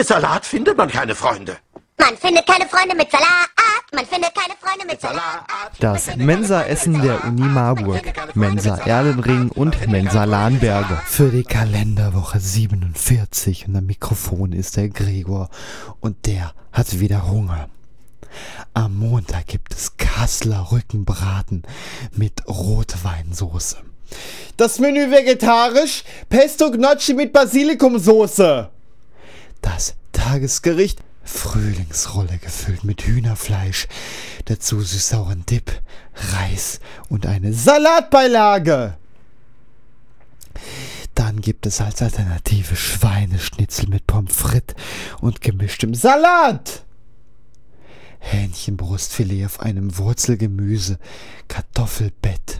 Mit Salat findet man keine Freunde. Man findet keine Freunde mit Salat. Man findet keine Freunde mit Salat. Das Mensa-Essen der Uni Marburg, Mensa Erlenring und Mensa Lahnberge. Für die Kalenderwoche 47 und am Mikrofon ist der Gregor und der hat wieder Hunger. Am Montag gibt es Kassler Rückenbraten mit Rotweinsoße. Das Menü vegetarisch, Pesto Gnocchi mit Basilikumsoße. Das Tagesgericht Frühlingsrolle gefüllt mit Hühnerfleisch, dazu süß-sauren Dip, Reis und eine Salatbeilage. Dann gibt es als Alternative Schweineschnitzel mit Pommes frites und gemischtem Salat. Hähnchenbrustfilet auf einem Wurzelgemüse, Kartoffelbett.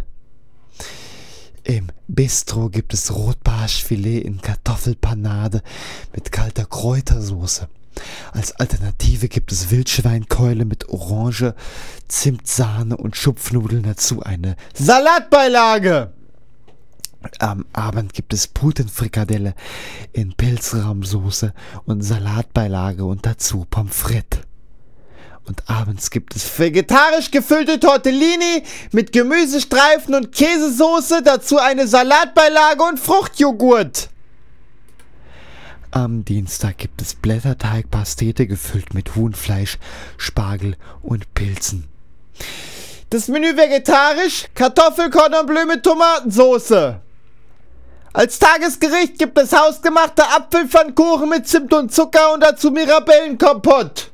Im Bistro gibt es Rotbarschfilet in Kartoffelpanade mit kalter Kräutersoße. Als Alternative gibt es Wildschweinkeule mit Orange, Zimtsahne und Schupfnudeln dazu eine Salatbeilage. Am Abend gibt es Putenfrikadelle in Pilzrahmsoße und Salatbeilage und dazu Pommes frites. Und abends gibt es vegetarisch gefüllte Tortellini mit Gemüsestreifen und Käsesoße, dazu eine Salatbeilage und Fruchtjoghurt. Am Dienstag gibt es Blätterteigpastete gefüllt mit Huhnfleisch, Spargel und Pilzen. Das Menü vegetarisch, Kartoffel Cordon Bleu mit Tomatensauce. Als Tagesgericht gibt es hausgemachte Apfelpfannkuchen mit Zimt und Zucker und dazu Mirabellenkompott.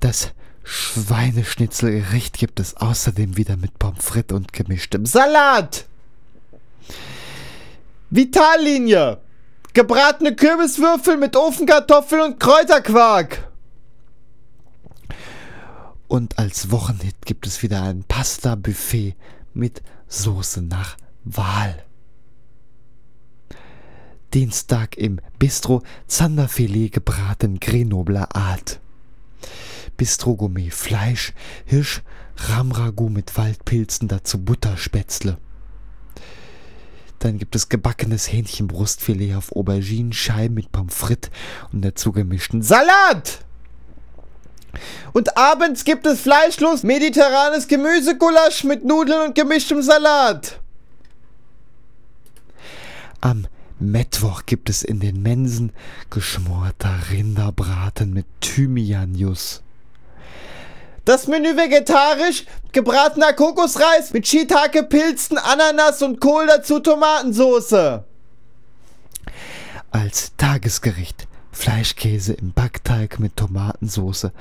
Das Schweineschnitzelgericht gibt es außerdem wieder mit Pommes frites und gemischtem Salat. Vitallinie. Gebratene Kürbiswürfel mit Ofenkartoffeln und Kräuterquark. Und als Wochenhit gibt es wieder ein Pasta-Buffet mit Soße nach Wahl. Dienstag im Bistro Zanderfilet gebraten Grenobler Art. Bistro Gourmet Fleisch, Hirsch, Rahmragout mit Waldpilzen, dazu Butterspätzle. Dann gibt es gebackenes Hähnchenbrustfilet auf Auberginenscheiben mit Pommes frites und dazu gemischten Salat. Und abends gibt es fleischlos mediterranes Gemüsegulasch mit Nudeln und gemischtem Salat. Am Mittwoch gibt es in den Mensen geschmorter Rinderbraten mit Thymianjus. Das Menü vegetarisch, gebratener Kokosreis mit Shiitake, Pilzen, Ananas und Kohl dazu Tomatensoße. Als Tagesgericht Fleischkäse im Backteig mit Tomatensoße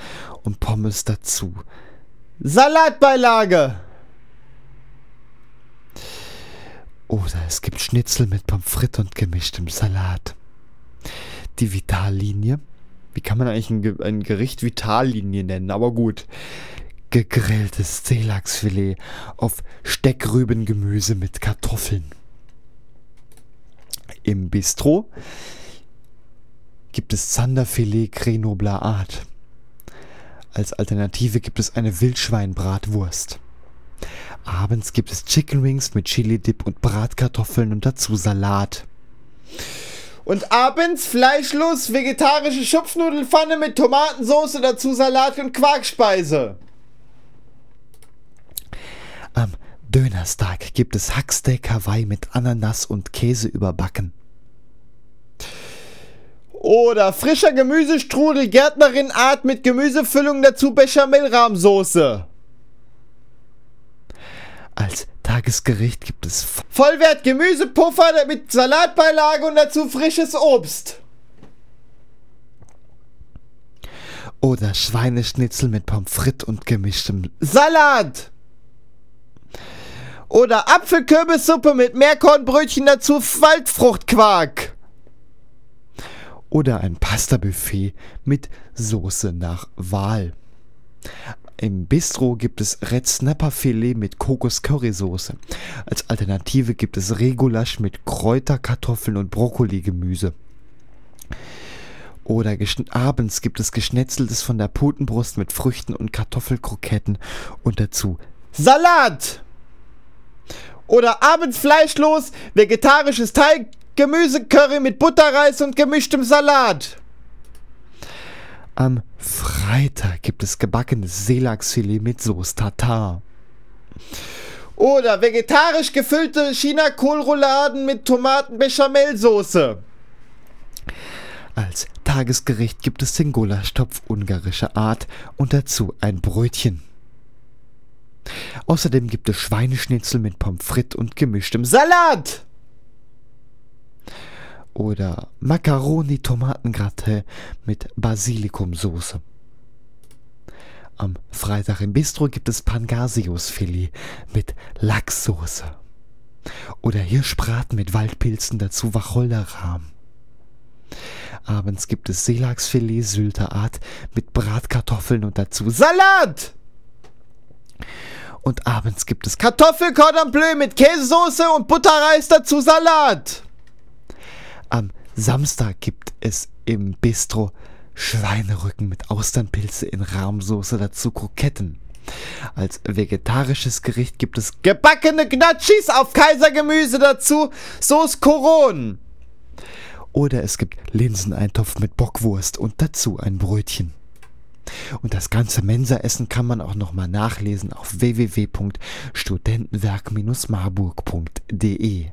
und Pommes dazu. Salatbeilage. Oder es gibt Schnitzel mit Pommes frites und gemischtem Salat. Die Vitallinie wie kann man eigentlich ein, ein Gericht Vitallinie nennen? Aber gut. Gegrilltes Seelachsfilet auf Steckrübengemüse mit Kartoffeln. Im Bistro gibt es Zanderfilet Grenobler Art. Als Alternative gibt es eine Wildschweinbratwurst. Abends gibt es Chicken Wings mit Chili Dip und Bratkartoffeln und dazu Salat. Und abends fleischlos vegetarische Schupfnudelfanne mit Tomatensauce, dazu Salat und Quarkspeise. Am Dönerstag gibt es Hacksteak Hawaii mit Ananas und Käse überbacken. Oder frischer Gemüsestrudel Gärtnerin Art mit Gemüsefüllung dazu Bechamelrahmsoße. Als Tagesgericht gibt es Vollwert Gemüsepuffer mit Salatbeilage und dazu frisches Obst. Oder Schweineschnitzel mit Pommes frites und gemischtem Salat. Oder Apfelkürbissuppe mit Meerkornbrötchen dazu Waldfruchtquark. Oder ein Pasta-Buffet mit Soße nach Wahl. Im Bistro gibt es Red Snapper Filet mit Kokos Currysoße. Als Alternative gibt es Regulasch mit Kräuterkartoffeln und Brokkoli-Gemüse. Oder abends gibt es Geschnetzeltes von der Putenbrust mit Früchten und Kartoffelkroketten und dazu Salat! Oder abends fleischlos vegetarisches Teig Gemüsecurry mit Butterreis und gemischtem Salat. Am Freitag gibt es gebackenes Seelachsfilet mit Sauce Tartar. Oder vegetarisch gefüllte China-Kohlrouladen mit Tomaten-Bechamelsoße. Als Tagesgericht gibt es den Gulaschtopf ungarischer Art und dazu ein Brötchen. Außerdem gibt es Schweineschnitzel mit Pommes frites und gemischtem Salat. Oder Macaroni Tomatengratin mit Basilikumsoße. Am Freitag im Bistro gibt es Pangasiusfilet mit Lachssoße. Oder Hirschbraten mit Waldpilzen, dazu Wacholderrahm. Abends gibt es Seelachsfilet Sylter Art mit Bratkartoffeln und dazu Salat. Und abends gibt es Kartoffelcordon bleu mit Käsesoße und Butterreis dazu Salat. Am Samstag gibt es im Bistro Schweinerücken mit Austernpilze in Rahmsoße, dazu Kroketten. Als vegetarisches Gericht gibt es Gebackene Gnatschis auf Kaisergemüse dazu Sauce Coron. Oder es gibt Linseneintopf mit Bockwurst und dazu ein Brötchen. Und das ganze Mensaessen kann man auch nochmal nachlesen auf www.studentenwerk-marburg.de.